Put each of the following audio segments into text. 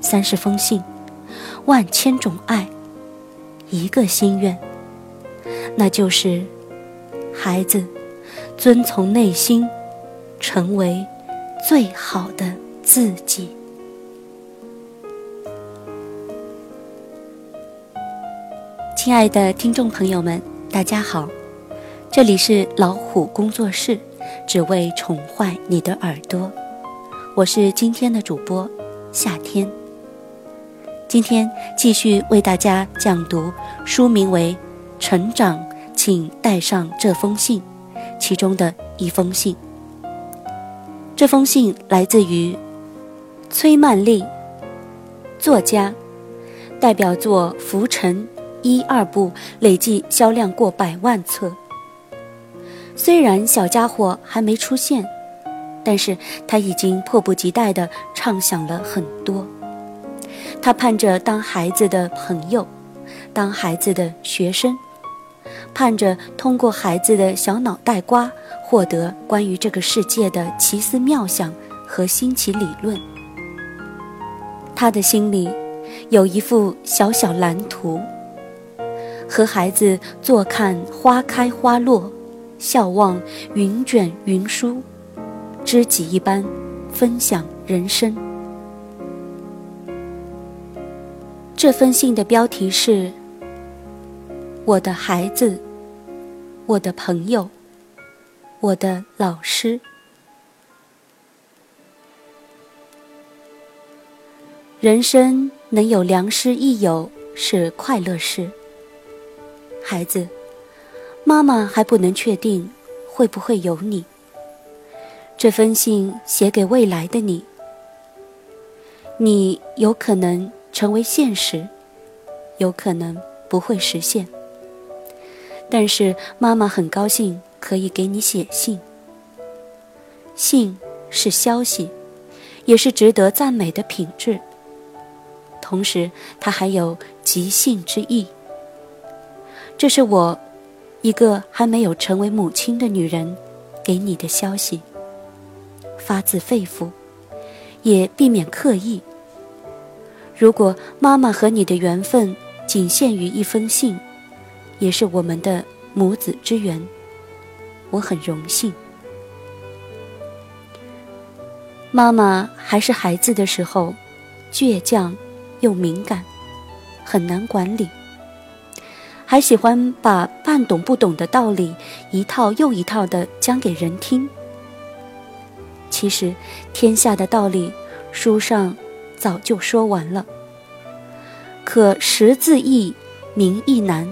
三十封信，万千种爱，一个心愿，那就是孩子。遵从内心，成为最好的自己。亲爱的听众朋友们，大家好，这里是老虎工作室，只为宠坏你的耳朵。我是今天的主播夏天。今天继续为大家讲读书名为《成长，请带上这封信》。其中的一封信，这封信来自于崔曼丽，作家，代表作《浮沉》一二部累计销量过百万册。虽然小家伙还没出现，但是他已经迫不及待地畅想了很多。他盼着当孩子的朋友，当孩子的学生。盼着通过孩子的小脑袋瓜，获得关于这个世界的奇思妙想和新奇理论。他的心里有一幅小小蓝图，和孩子坐看花开花落，笑望云卷云舒，知己一般分享人生。这封信的标题是。我的孩子，我的朋友，我的老师。人生能有良师益友是快乐事。孩子，妈妈还不能确定会不会有你。这封信写给未来的你，你有可能成为现实，有可能不会实现。但是妈妈很高兴可以给你写信。信是消息，也是值得赞美的品质。同时，它还有即兴之意。这是我，一个还没有成为母亲的女人，给你的消息。发自肺腑，也避免刻意。如果妈妈和你的缘分仅限于一封信。也是我们的母子之缘，我很荣幸。妈妈还是孩子的时候，倔强又敏感，很难管理，还喜欢把半懂不懂的道理一套又一套的讲给人听。其实，天下的道理书上早就说完了，可识字易，明易难。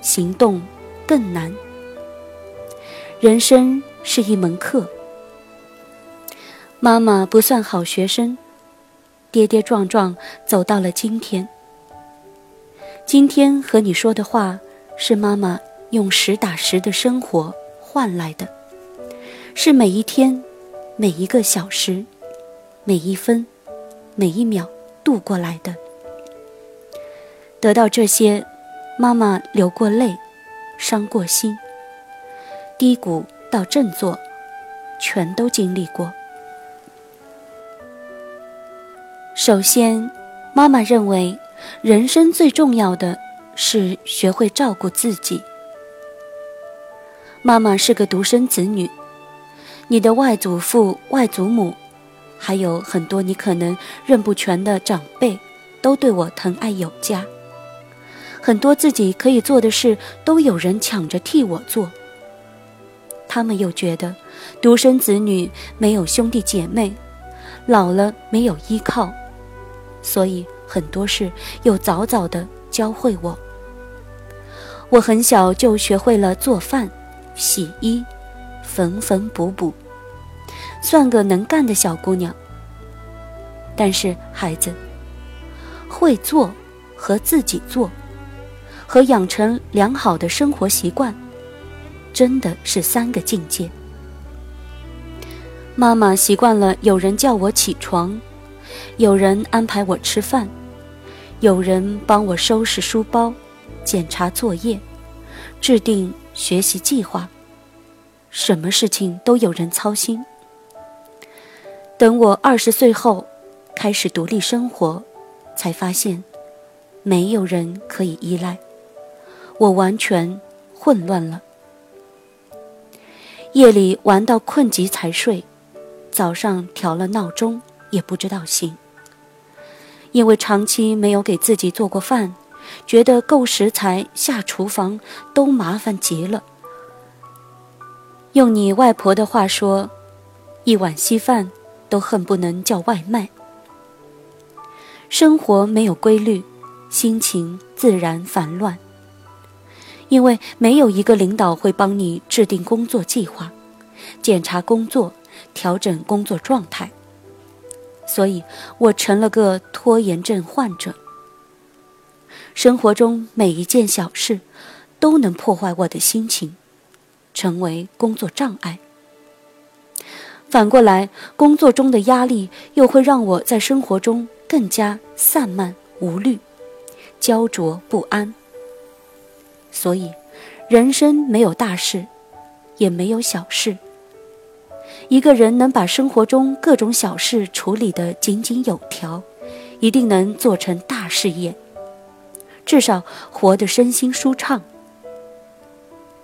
行动更难。人生是一门课。妈妈不算好学生，跌跌撞撞走到了今天。今天和你说的话，是妈妈用实打实的生活换来的，是每一天、每一个小时、每一分、每一秒度过来的。得到这些。妈妈流过泪，伤过心，低谷到振作，全都经历过。首先，妈妈认为，人生最重要的是学会照顾自己。妈妈是个独生子女，你的外祖父、外祖母，还有很多你可能认不全的长辈，都对我疼爱有加。很多自己可以做的事，都有人抢着替我做。他们又觉得，独生子女没有兄弟姐妹，老了没有依靠，所以很多事又早早的教会我。我很小就学会了做饭、洗衣、缝缝补补，算个能干的小姑娘。但是孩子，会做和自己做，和养成良好的生活习惯，真的是三个境界。妈妈习惯了有人叫我起床，有人安排我吃饭，有人帮我收拾书包、检查作业、制定学习计划，什么事情都有人操心。等我二十岁后，开始独立生活，才发现没有人可以依赖，我完全混乱了。夜里玩到困极才睡。早上调了闹钟，也不知道醒。因为长期没有给自己做过饭，觉得购食材、下厨房都麻烦极了。用你外婆的话说，一碗稀饭都恨不能叫外卖。生活没有规律，心情自然烦乱。因为没有一个领导会帮你制定工作计划，检查工作。调整工作状态，所以我成了个拖延症患者。生活中每一件小事都能破坏我的心情，成为工作障碍。反过来，工作中的压力又会让我在生活中更加散漫无虑、焦灼不安。所以，人生没有大事，也没有小事。一个人能把生活中各种小事处理得井井有条，一定能做成大事业。至少活得身心舒畅。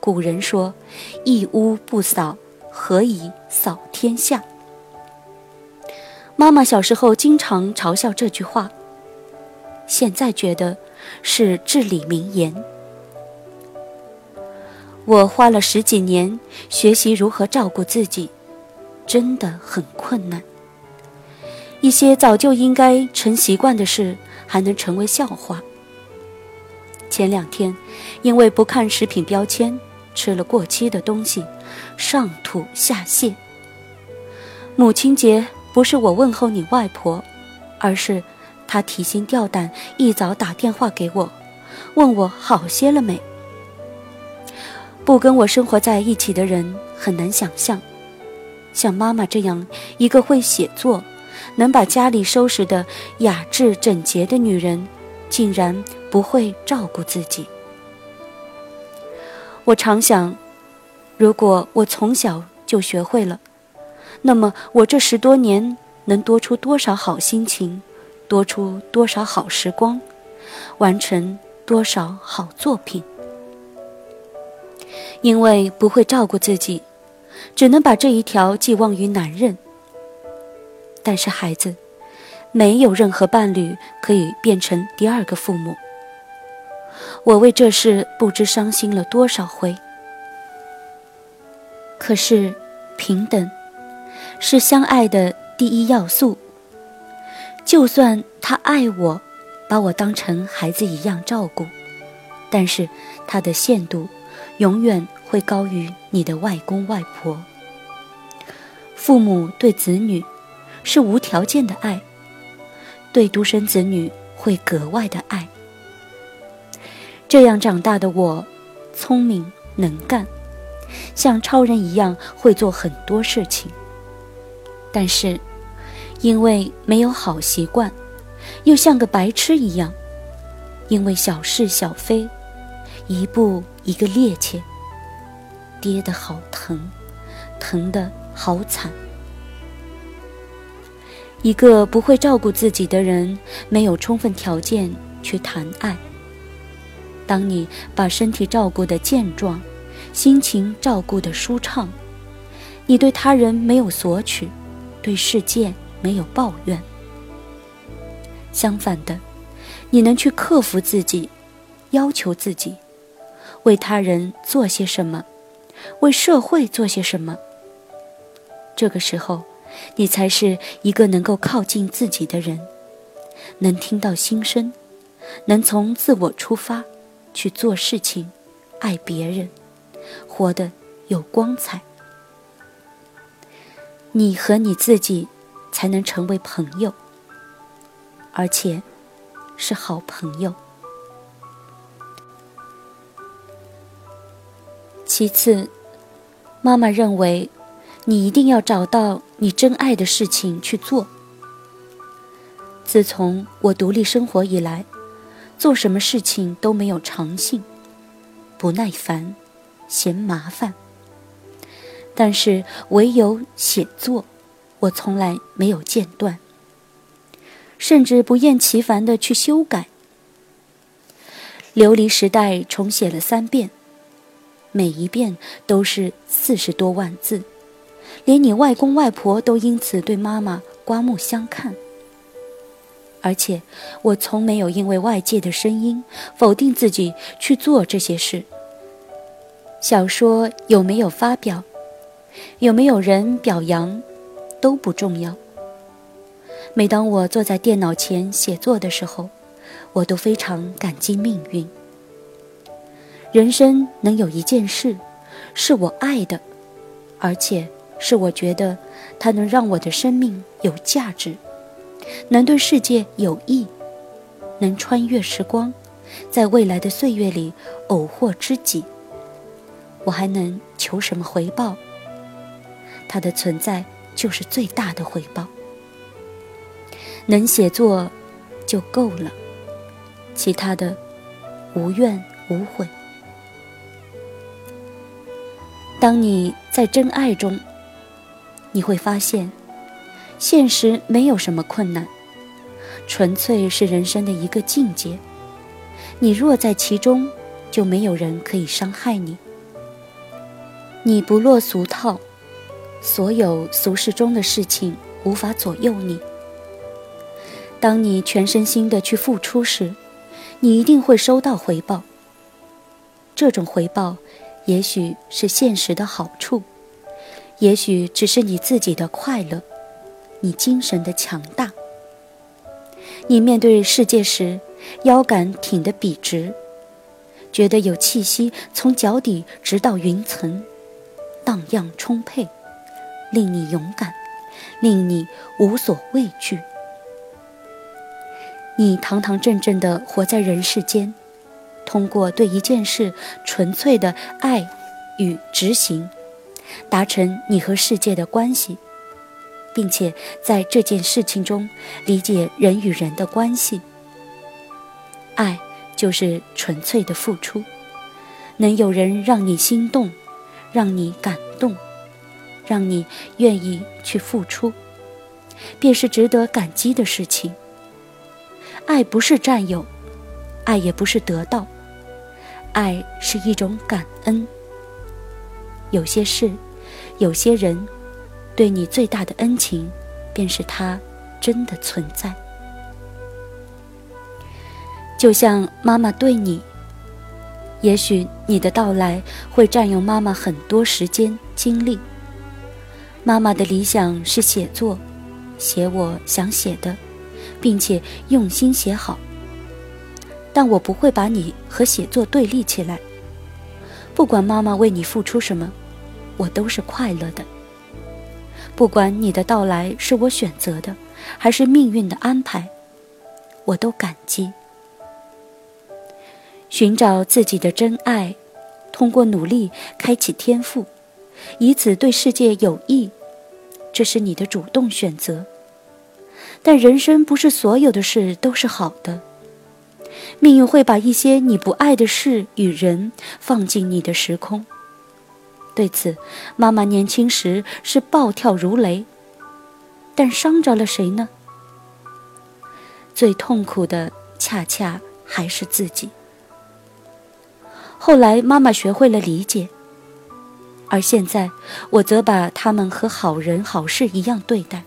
古人说：“一屋不扫，何以扫天下？”妈妈小时候经常嘲笑这句话，现在觉得是至理名言。我花了十几年学习如何照顾自己。真的很困难。一些早就应该成习惯的事，还能成为笑话。前两天，因为不看食品标签，吃了过期的东西，上吐下泻。母亲节不是我问候你外婆，而是她提心吊胆一早打电话给我，问我好些了没。不跟我生活在一起的人很难想象。像妈妈这样一个会写作、能把家里收拾得雅致整洁的女人，竟然不会照顾自己。我常想，如果我从小就学会了，那么我这十多年能多出多少好心情，多出多少好时光，完成多少好作品？因为不会照顾自己。只能把这一条寄望于男人。但是孩子，没有任何伴侣可以变成第二个父母。我为这事不知伤心了多少回。可是，平等是相爱的第一要素。就算他爱我，把我当成孩子一样照顾，但是他的限度永远。会高于你的外公外婆。父母对子女是无条件的爱，对独生子女会格外的爱。这样长大的我，聪明能干，像超人一样会做很多事情。但是，因为没有好习惯，又像个白痴一样，因为小事小非，一步一个趔趄。跌得好疼，疼得好惨。一个不会照顾自己的人，没有充分条件去谈爱。当你把身体照顾得健壮，心情照顾的舒畅，你对他人没有索取，对世界没有抱怨。相反的，你能去克服自己，要求自己，为他人做些什么。为社会做些什么？这个时候，你才是一个能够靠近自己的人，能听到心声，能从自我出发去做事情，爱别人，活得有光彩。你和你自己才能成为朋友，而且是好朋友。其次，妈妈认为你一定要找到你真爱的事情去做。自从我独立生活以来，做什么事情都没有长性，不耐烦，嫌麻烦。但是唯有写作，我从来没有间断，甚至不厌其烦的去修改。《琉璃时代》重写了三遍，每一遍都是四十多万字，连你外公外婆都因此对妈妈刮目相看。而且，我从没有因为外界的声音否定自己去做这些事。小说有没有发表，有没有人表扬，都不重要。每当我坐在电脑前写作的时候，我都非常感激命运。人生能有一件事是我爱的，而且是我觉得它能让我的生命有价值。能对世界有益，能穿越时光，在未来的岁月里偶获知己，我还能求什么回报？它的存在就是最大的回报。能写作就够了，其他的无怨无悔。当你在真爱中，你会发现。现实没有什么困难，纯粹是人生的一个境界。你若在其中，就没有人可以伤害你。你不落俗套，所有俗世中的事情无法左右你。当你全身心的去付出时，你一定会收到回报。这种回报，也许是现实的好处，也许只是你自己的快乐。你精神的强大，你面对世界时，腰杆挺得笔直，觉得有气息从脚底直到云层，荡漾充沛，令你勇敢，令你无所畏惧。你堂堂正正的活在人世间，通过对一件事纯粹的爱与执行，达成你和世界的关系。并且在这件事情中理解人与人的关系。爱就是纯粹的付出，能有人让你心动，让你感动，让你愿意去付出，便是值得感激的事情。爱不是占有，爱也不是得到，爱是一种感恩。有些事，有些人。对你最大的恩情，便是他真的存在。就像妈妈对你，也许你的到来会占用妈妈很多时间精力。妈妈的理想是写作，写我想写的，并且用心写好。但我不会把你和写作对立起来。不管妈妈为你付出什么，我都是快乐的。不管你的到来是我选择的，还是命运的安排，我都感激。寻找自己的真爱，通过努力开启天赋，以此对世界有益，这是你的主动选择。但人生不是所有的事都是好的，命运会把一些你不爱的事与人放进你的时空。对此，妈妈年轻时是暴跳如雷，但伤着了谁呢？最痛苦的恰恰还是自己。后来，妈妈学会了理解，而现在，我则把他们和好人好事一样对待，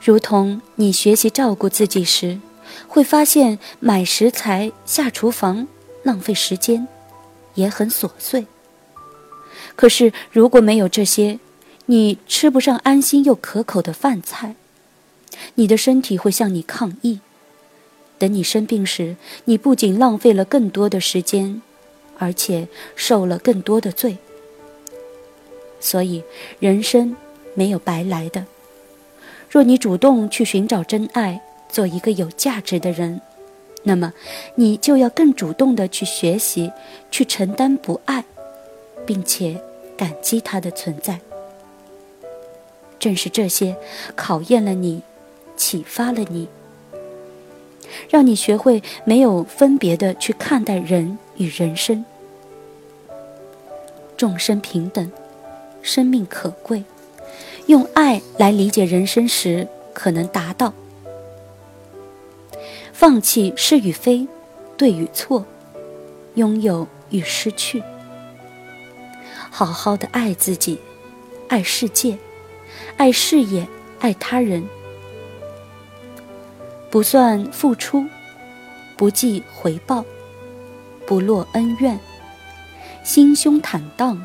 如同你学习照顾自己时，会发现买食材、下厨房浪费时间，也很琐碎。可是，如果没有这些，你吃不上安心又可口的饭菜，你的身体会向你抗议。等你生病时，你不仅浪费了更多的时间，而且受了更多的罪。所以，人生没有白来的。若你主动去寻找真爱，做一个有价值的人，那么你就要更主动的去学习，去承担不爱，并且感激他的存在。正是这些考验了你，启发了你，让你学会没有分别的去看待人与人生。众生平等，生命可贵，用爱来理解人生时，可能达到。放弃是与非，对与错，拥有与失去，好好的爱自己，爱世界，爱事业，爱他人，不算付出，不计回报，不落恩怨，心胸坦荡，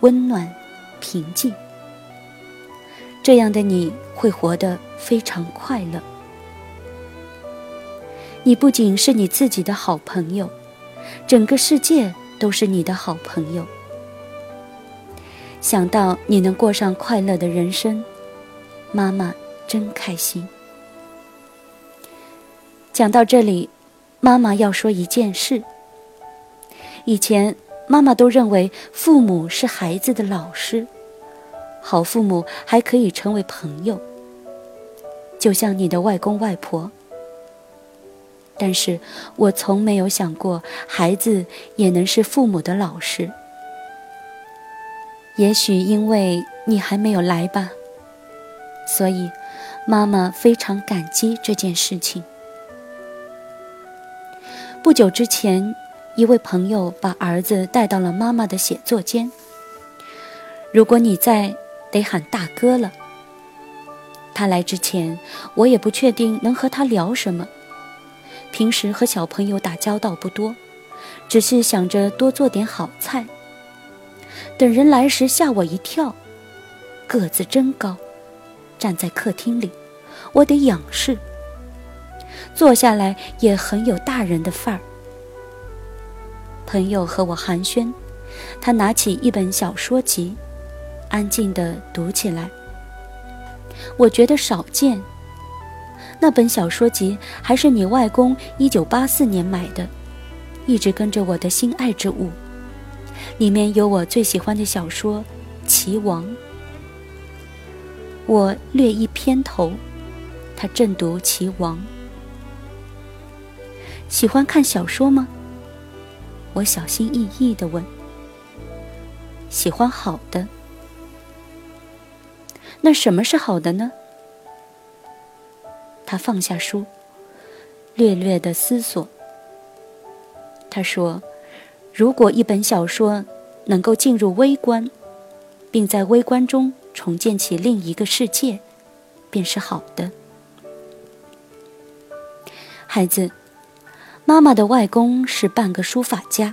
温暖平静，这样的你会活得非常快乐。你不仅是你自己的好朋友，整个世界都是你的好朋友。想到你能过上快乐的人生，妈妈真开心。讲到这里，妈妈要说一件事。以前妈妈都认为父母是孩子的老师，好父母还可以成为朋友，就像你的外公外婆。但是我从没有想过，孩子也能是父母的老师。也许因为你还没有来吧，所以妈妈非常感激这件事情。不久之前，一位朋友把儿子带到了妈妈的写作间。如果你在，得喊大哥了。他来之前，我也不确定能和他聊什么。平时和小朋友打交道不多，只是想着多做点好菜。等人来时吓我一跳，个子真高，站在客厅里，我得仰视。坐下来也很有大人的范儿。朋友和我寒暄，他拿起一本小说集，安静地读起来。我觉得少见。那本小说集还是你外公一九八四年买的，一直跟着我的心爱之物。里面有我最喜欢的小说《棋王》。我略一偏头，他正读《棋王》。喜欢看小说吗？我小心翼翼地问。喜欢好的。那什么是好的呢？他放下书，略略的思索。他说：“如果一本小说能够进入微观，并在微观中重建起另一个世界，便是好的。”孩子，妈妈的外公是半个书法家，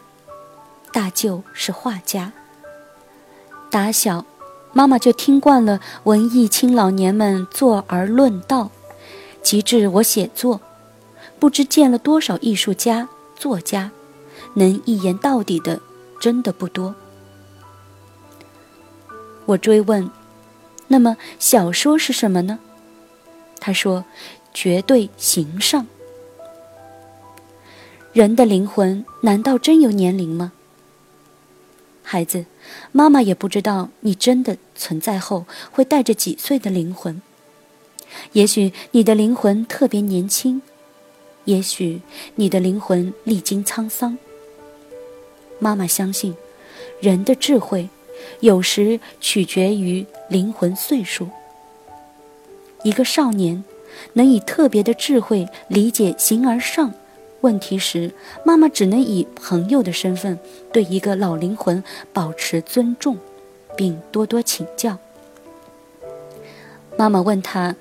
大舅是画家。打小，妈妈就听惯了文艺青老年们坐而论道。及至我写作，不知见了多少艺术家、作家，能一言到底的，真的不多。我追问：“那么小说是什么呢？”他说：“绝对形上。人的灵魂难道真有年龄吗？孩子，妈妈也不知道你真的存在后会带着几岁的灵魂。”也许你的灵魂特别年轻，也许你的灵魂历经沧桑。妈妈相信，人的智慧有时取决于灵魂岁数。一个少年能以特别的智慧理解形而上问题时，妈妈只能以朋友的身份对一个老灵魂保持尊重，并多多请教。妈妈问他。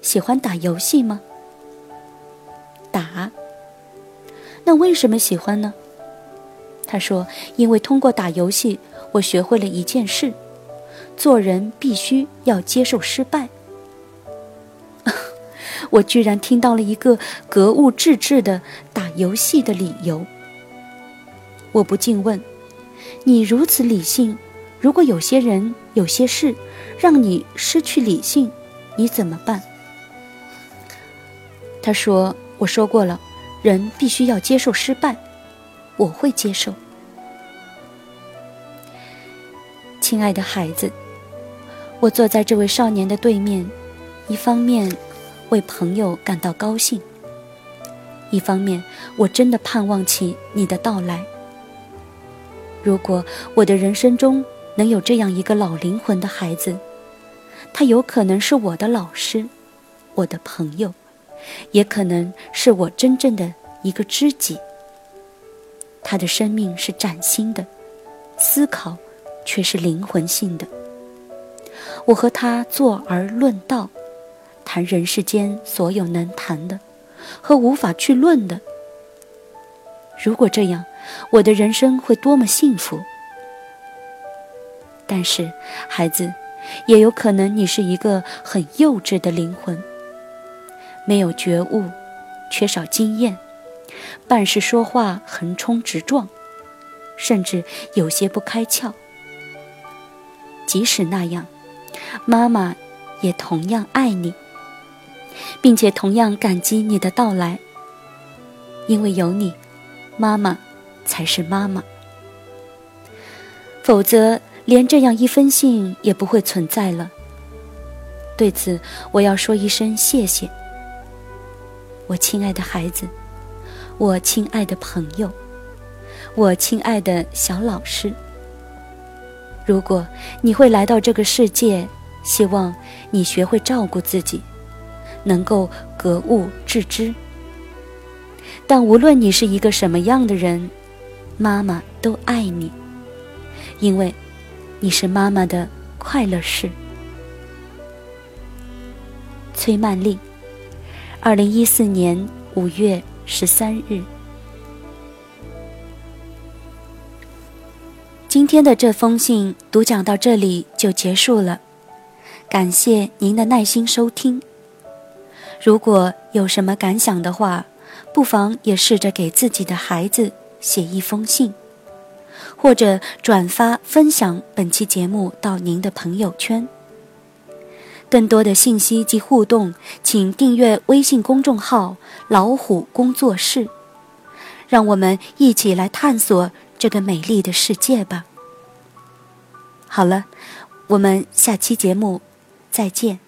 喜欢打游戏吗？打。那为什么喜欢呢？他说：“因为通过打游戏，我学会了一件事：做人必须要接受失败。”我居然听到了一个格物致知的打游戏的理由。我不禁问：“你如此理性，如果有些人、有些事让你失去理性，你怎么办？”他说：“我说过了，人必须要接受失败，我会接受。”亲爱的孩子，我坐在这位少年的对面，一方面为朋友感到高兴，一方面我真的盼望起你的到来。如果我的人生中能有这样一个老灵魂的孩子，他有可能是我的老师，我的朋友，也可能是我真正的一个知己。他的生命是崭新的，思考却是灵魂性的。我和他坐而论道，谈人世间所有能谈的和无法去论的。如果这样，我的人生会多么幸福！但是，孩子，也有可能你是一个很幼稚的灵魂，没有觉悟，缺少经验，办事说话横冲直撞，甚至有些不开窍。即使那样，妈妈也同样爱你，并且同样感激你的到来，因为有你，妈妈。才是妈妈，否则连这样一封信也不会存在了。对此，我要说一声谢谢，我亲爱的孩子，我亲爱的朋友，我亲爱的小老师。如果你会来到这个世界，希望你学会照顾自己，能够格物致知。但无论你是一个什么样的人，妈妈都爱你，因为你是妈妈的快乐事。崔曼丽，二零一四年五月十三日。今天的这封信读讲到这里就结束了，感谢您的耐心收听。如果有什么感想的话，不妨也试着给自己的孩子。写一封信，或者转发分享本期节目到您的朋友圈。更多的信息及互动，请订阅微信公众号“老虎工作室”，让我们一起来探索这个美丽的世界吧。好了，我们下期节目再见。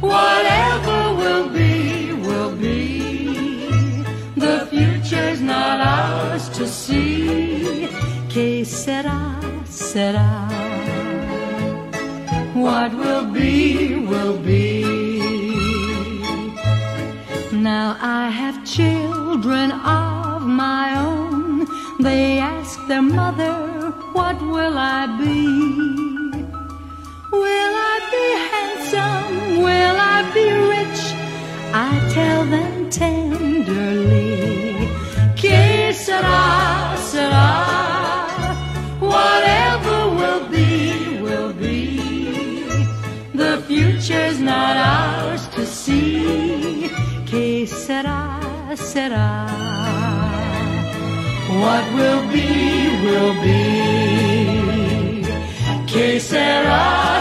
Whatever will be, will be. The future's not ours to see. Que sera, sera. What will be, will be. Now I have children of my own. They ask their mother, What will I be? Will I be handsome? Will I be rich? I tell them tenderly. Que sera, sera. Whatever will be, will be. The future's not ours to see. Que sera, sera. What will be, will be. Que sera.